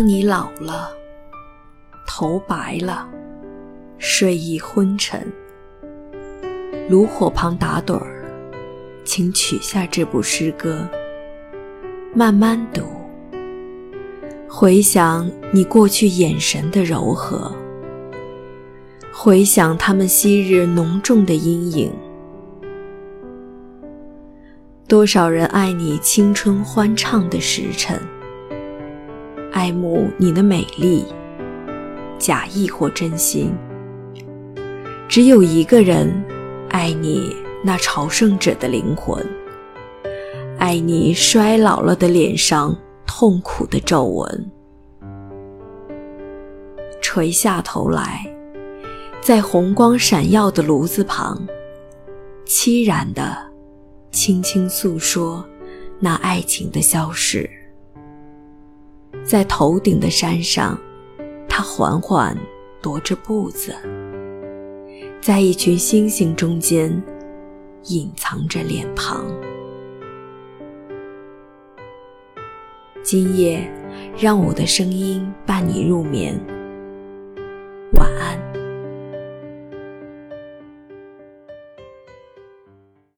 当你老了，头白了，睡意昏沉，炉火旁打盹儿，请取下这部诗歌，慢慢读，回想你过去眼神的柔和，回想他们昔日浓重的阴影。多少人爱你青春欢畅的时辰，爱慕你的美丽，假意或真心。只有一个人爱你那朝圣者的灵魂，爱你衰老了的脸上痛苦的皱纹。垂下头来，在红光闪耀的炉子旁，凄然的。轻轻诉说那爱情的消逝，在头顶的山上，他缓缓踱着步子，在一群星星中间隐藏着脸庞。今夜，让我的声音伴你入眠。晚安。